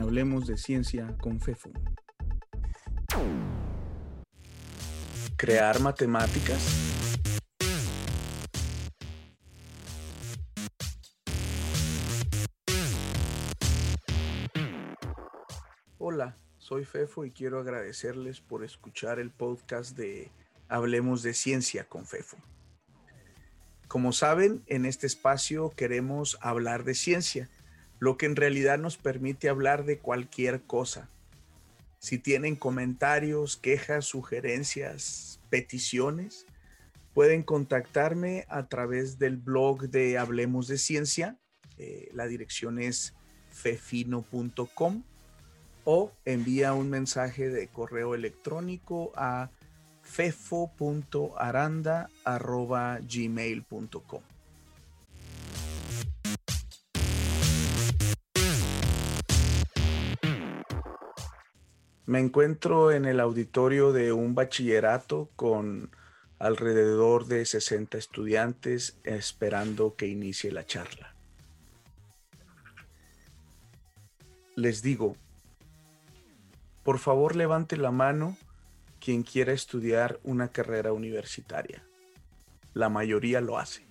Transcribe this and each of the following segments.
Hablemos de ciencia con FEFU. Crear matemáticas. Hola, soy Fefo y quiero agradecerles por escuchar el podcast de Hablemos de Ciencia con Fefo. Como saben, en este espacio queremos hablar de ciencia, lo que en realidad nos permite hablar de cualquier cosa. Si tienen comentarios, quejas, sugerencias, peticiones, pueden contactarme a través del blog de Hablemos de Ciencia. Eh, la dirección es fefino.com o envía un mensaje de correo electrónico a fefo.aranda.gmail.com. Me encuentro en el auditorio de un bachillerato con alrededor de 60 estudiantes esperando que inicie la charla. Les digo, por favor levante la mano quien quiera estudiar una carrera universitaria. La mayoría lo hace.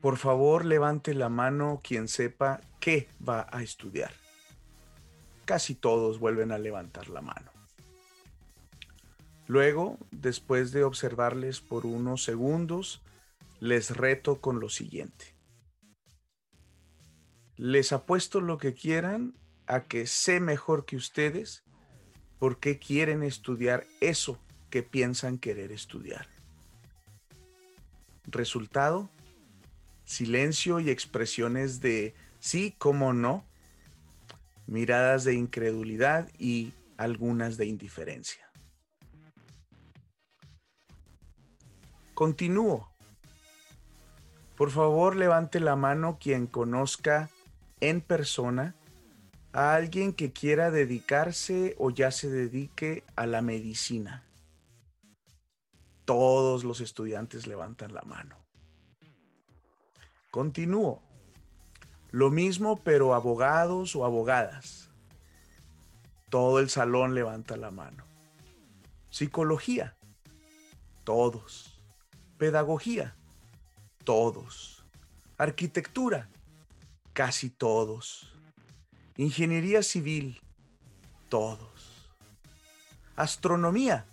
Por favor, levante la mano quien sepa qué va a estudiar. Casi todos vuelven a levantar la mano. Luego, después de observarles por unos segundos, les reto con lo siguiente. Les apuesto lo que quieran a que sé mejor que ustedes por qué quieren estudiar eso que piensan querer estudiar. Resultado, silencio y expresiones de sí, como no, miradas de incredulidad y algunas de indiferencia. Continúo. Por favor, levante la mano quien conozca en persona a alguien que quiera dedicarse o ya se dedique a la medicina. Todos los estudiantes levantan la mano. Continúo. Lo mismo pero abogados o abogadas. Todo el salón levanta la mano. Psicología. Todos. Pedagogía. Todos. Arquitectura. Casi todos Ingeniería civil, todos. Astronomía,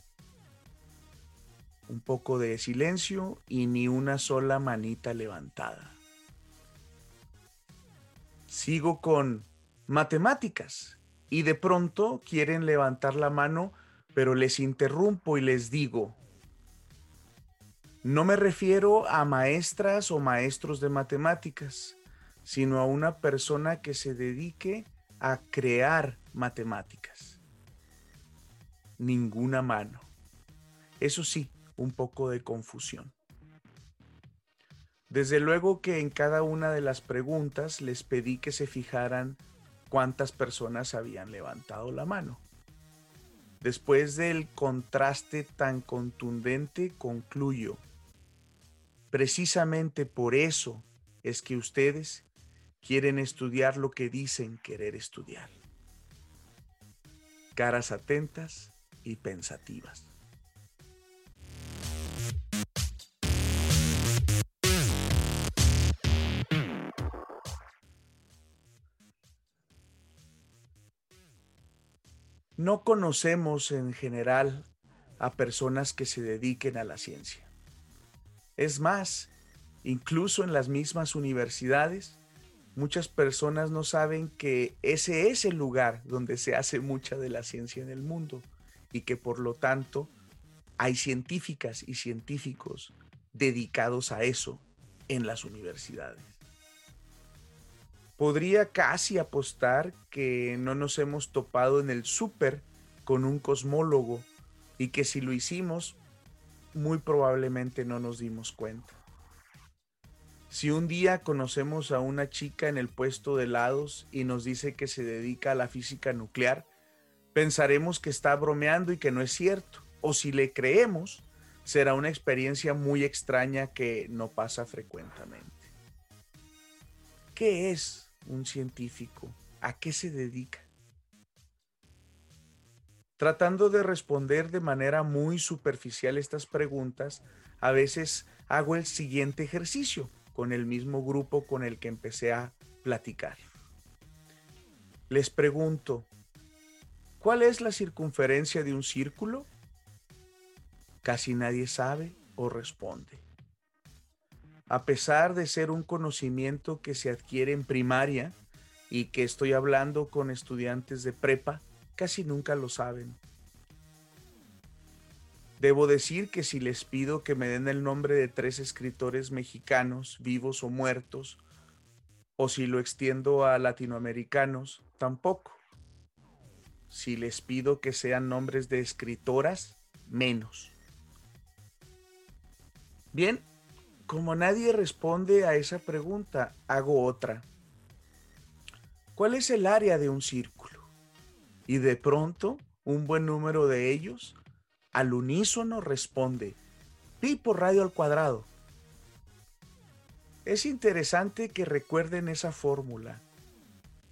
un poco de silencio y ni una sola manita levantada. Sigo con matemáticas y de pronto quieren levantar la mano, pero les interrumpo y les digo, no me refiero a maestras o maestros de matemáticas, sino a una persona que se dedique a crear matemáticas. Ninguna mano. Eso sí, un poco de confusión. Desde luego que en cada una de las preguntas les pedí que se fijaran cuántas personas habían levantado la mano. Después del contraste tan contundente, concluyo. Precisamente por eso es que ustedes quieren estudiar lo que dicen querer estudiar. Caras atentas y pensativas. No conocemos en general a personas que se dediquen a la ciencia. Es más, incluso en las mismas universidades, muchas personas no saben que ese es el lugar donde se hace mucha de la ciencia en el mundo y que por lo tanto hay científicas y científicos dedicados a eso en las universidades. Podría casi apostar que no nos hemos topado en el súper con un cosmólogo y que si lo hicimos, muy probablemente no nos dimos cuenta. Si un día conocemos a una chica en el puesto de helados y nos dice que se dedica a la física nuclear, pensaremos que está bromeando y que no es cierto. O si le creemos, será una experiencia muy extraña que no pasa frecuentemente. ¿Qué es un científico ¿A qué se dedica? Tratando de responder de manera muy superficial estas preguntas, a veces hago el siguiente ejercicio con el mismo grupo con el que empecé a platicar. Les pregunto, ¿cuál es la circunferencia de un círculo? Casi nadie sabe o responde. A pesar de ser un conocimiento que se adquiere en primaria y que estoy hablando con estudiantes de prepa, casi nunca lo saben. Debo decir que si les pido que me den el nombre de tres escritores mexicanos, vivos o muertos, o si lo extiendo a latinoamericanos, tampoco. Si les pido que sean nombres de escritoras, menos. Bien, como nadie responde a esa pregunta, hago otra. ¿Cuál es el área de un círculo? Y de pronto, un buen número de ellos al unísono responde, pi por radio al cuadrado. Es interesante que recuerden esa fórmula.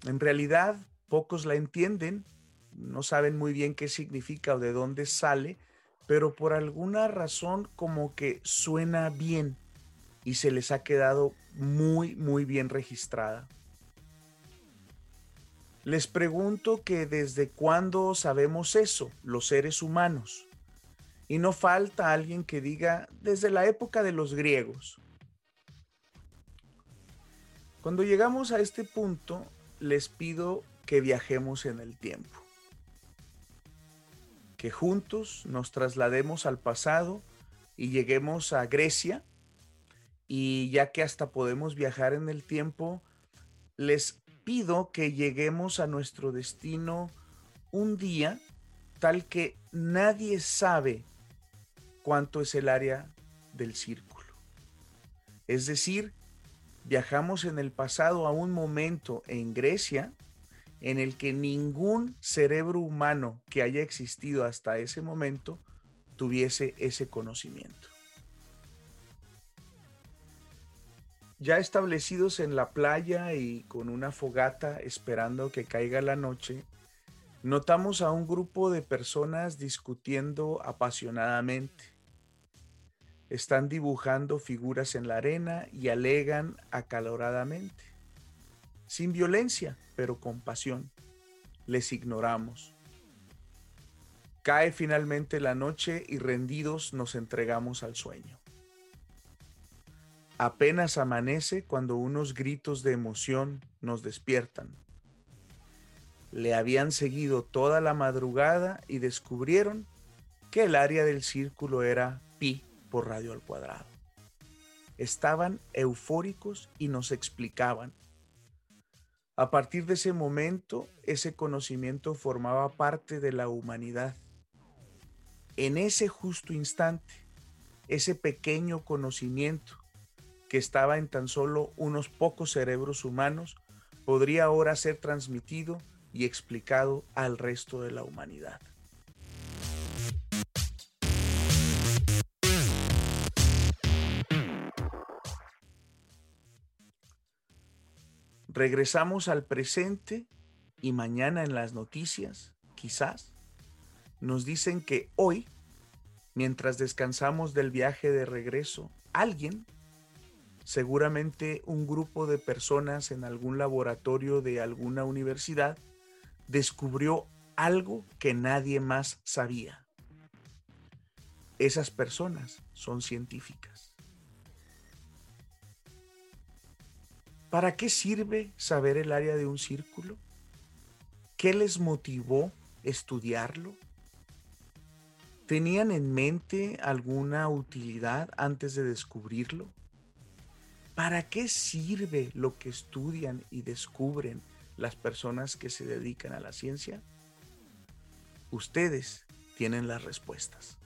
En realidad, pocos la entienden, no saben muy bien qué significa o de dónde sale, pero por alguna razón como que suena bien y se les ha quedado muy, muy bien registrada. Les pregunto que desde cuándo sabemos eso, los seres humanos. Y no falta alguien que diga desde la época de los griegos. Cuando llegamos a este punto, les pido que viajemos en el tiempo que juntos nos traslademos al pasado y lleguemos a Grecia. Y ya que hasta podemos viajar en el tiempo, les pido que lleguemos a nuestro destino un día tal que nadie sabe cuánto es el área del círculo. Es decir, viajamos en el pasado a un momento en Grecia en el que ningún cerebro humano que haya existido hasta ese momento tuviese ese conocimiento. Ya establecidos en la playa y con una fogata esperando que caiga la noche, notamos a un grupo de personas discutiendo apasionadamente. Están dibujando figuras en la arena y alegan acaloradamente sin violencia, pero con pasión. Les ignoramos. Cae finalmente la noche y rendidos nos entregamos al sueño. Apenas amanece cuando unos gritos de emoción nos despiertan. Le habían seguido toda la madrugada y descubrieron que el área del círculo era pi por radio al cuadrado. Estaban eufóricos y nos explicaban a partir de ese momento, ese conocimiento formaba parte de la humanidad. En ese justo instante, ese pequeño conocimiento que estaba en tan solo unos pocos cerebros humanos podría ahora ser transmitido y explicado al resto de la humanidad. Regresamos al presente y mañana en las noticias, quizás, nos dicen que hoy, mientras descansamos del viaje de regreso, alguien, seguramente un grupo de personas en algún laboratorio de alguna universidad, descubrió algo que nadie más sabía. Esas personas son científicas. ¿Para qué sirve saber el área de un círculo? ¿Qué les motivó estudiarlo? ¿Tenían en mente alguna utilidad antes de descubrirlo? ¿Para qué sirve lo que estudian y descubren las personas que se dedican a la ciencia? Ustedes tienen las respuestas.